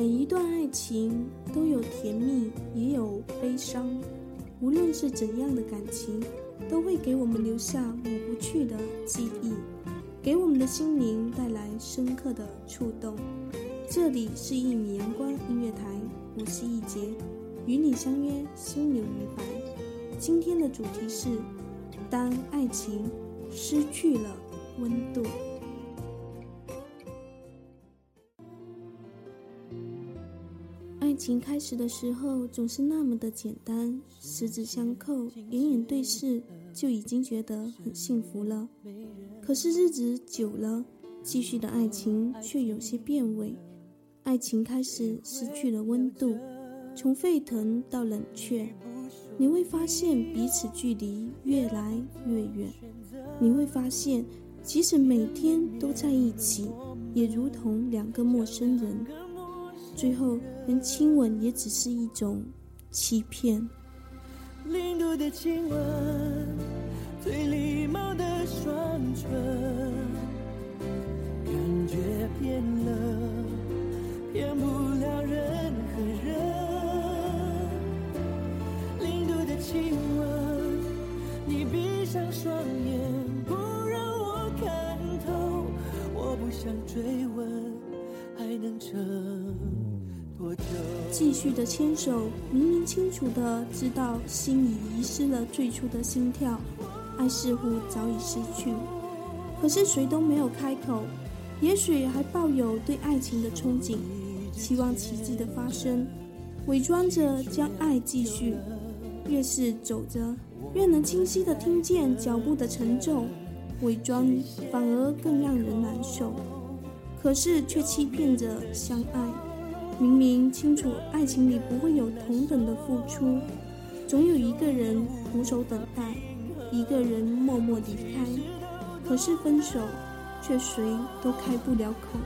每一段爱情都有甜蜜，也有悲伤。无论是怎样的感情，都会给我们留下抹不去的记忆，给我们的心灵带来深刻的触动。这里是一米阳光音乐台，我是易杰，与你相约心流与白。今天的主题是：当爱情失去了温度。情开始的时候总是那么的简单，十指相扣，眼眼对视，就已经觉得很幸福了。可是日子久了，继续的爱情却有些变味，爱情开始失去了温度，从沸腾到冷却。你会发现彼此距离越来越远，你会发现即使每天都在一起，也如同两个陌生人。最后，连亲吻也只是一种欺骗。零度的亲吻，最礼貌的双唇，感觉变了，骗不了任何人。零度的亲吻，你闭上双眼，不让我看透。我不想追问，继续的牵手，明明清楚的知道心已遗失了最初的心跳，爱似乎早已失去，可是谁都没有开口，也许还抱有对爱情的憧憬，希望奇迹的发生，伪装着将爱继续。越是走着，越能清晰的听见脚步的沉重，伪装反而更让人难受，可是却欺骗着相爱。明明清楚，爱情里不会有同等的付出，总有一个人苦守等待，一个人默默离开。可是分手，却谁都开不了口。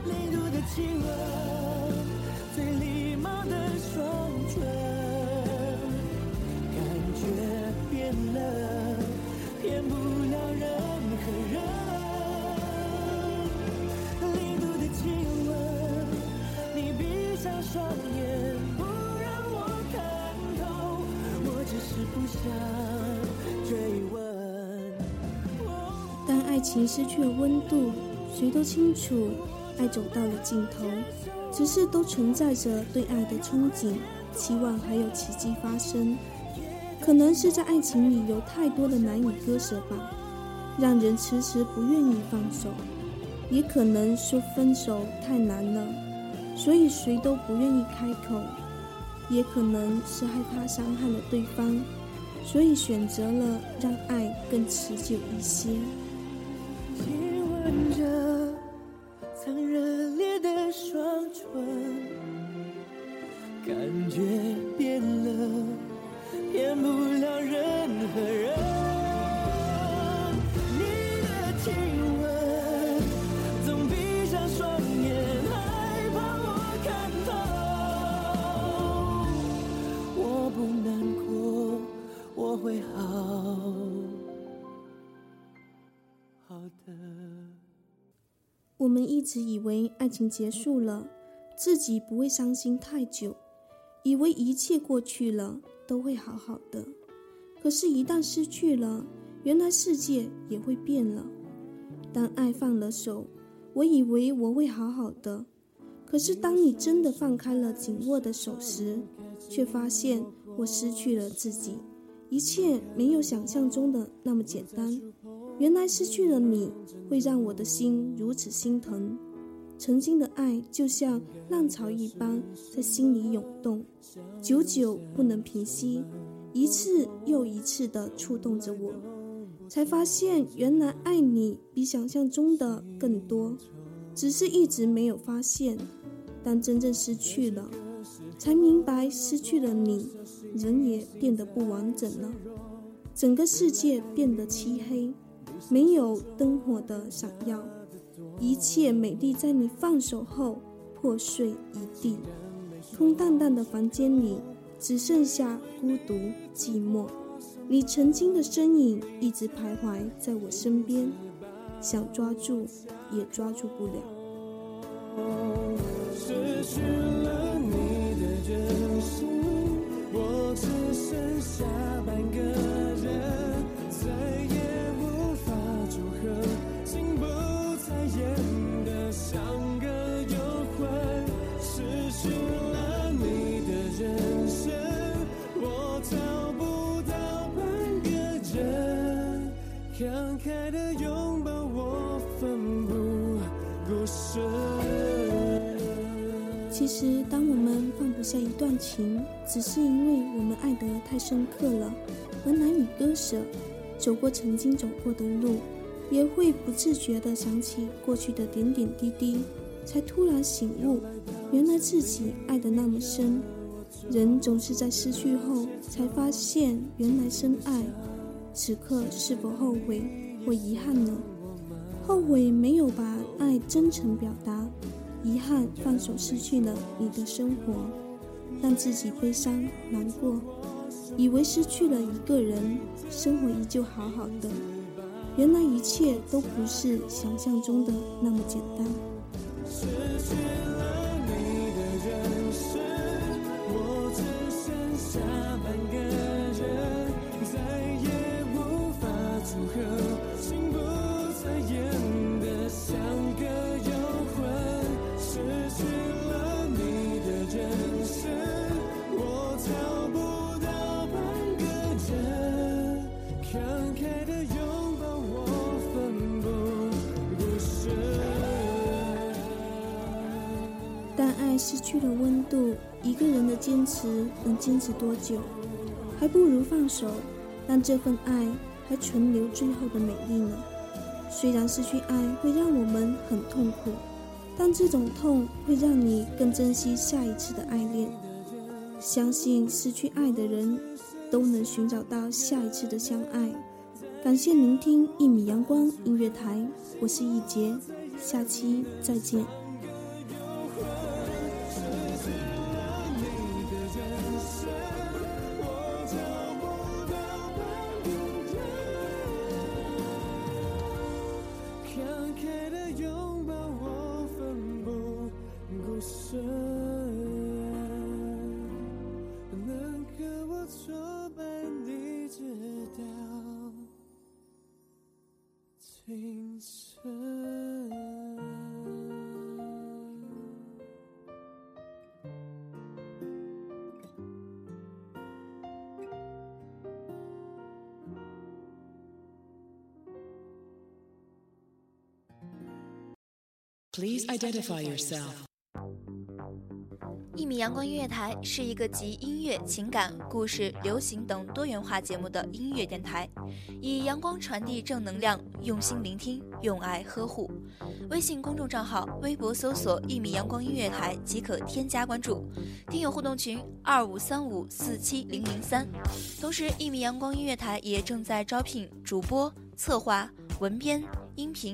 情失去了温度，谁都清楚，爱走到了尽头，只是都存在着对爱的憧憬，期望还有奇迹发生。可能是在爱情里有太多的难以割舍吧，让人迟迟不愿意放手；也可能说分手太难了，所以谁都不愿意开口；也可能是害怕伤害了对方。所以选择了让爱更持久一些。亲吻着们一直以为爱情结束了，自己不会伤心太久，以为一切过去了都会好好的。可是，一旦失去了，原来世界也会变了。当爱放了手，我以为我会好好的，可是当你真的放开了紧握的手时，却发现我失去了自己。一切没有想象中的那么简单，原来失去了你会让我的心如此心疼。曾经的爱就像浪潮一般在心里涌动，久久不能平息，一次又一次地触动着我。才发现原来爱你比想象中的更多，只是一直没有发现。当真正失去了，才明白失去了你，人也变得不完整了，整个世界变得漆黑，没有灯火的闪耀，一切美丽在你放手后破碎一地，空荡荡的房间里只剩下孤独寂寞。你曾经的身影一直徘徊在我身边，想抓住也抓住不了。下半个人，再也无法组合，心不再演得像个幽魂。失去了你的人生，我找不到半个人，慷慨的拥抱我奋不顾身。其实，当下一段情，只是因为我们爱得太深刻了，而难以割舍。走过曾经走过的路，也会不自觉地想起过去的点点滴滴，才突然醒悟，原来自己爱得那么深。人总是在失去后，才发现原来深爱。此刻是否后悔或遗憾呢？后悔没有把爱真诚表达。遗憾放手失去了你的生活，让自己悲伤难过，以为失去了一个人，生活依旧好好的。原来一切都不是想象中的那么简单。失去了你的人生，我只剩下爱失去了温度，一个人的坚持能坚持多久？还不如放手，让这份爱还存留最后的美丽呢。虽然失去爱会让我们很痛苦。但这种痛会让你更珍惜下一次的爱恋，相信失去爱的人都能寻找到下一次的相爱。感谢聆听一米阳光音乐台，我是易杰，下期再见。Please identify yourself. 一米阳光音乐台是一个集音乐、情感、故事、流行等多元化节目的音乐电台，以阳光传递正能量，用心聆听，用爱呵护。微信公众账号、微博搜索“一米阳光音乐台”即可添加关注。听友互动群：二五三五四七零零三。同时，一米阳光音乐台也正在招聘主播、策划、文编、音频。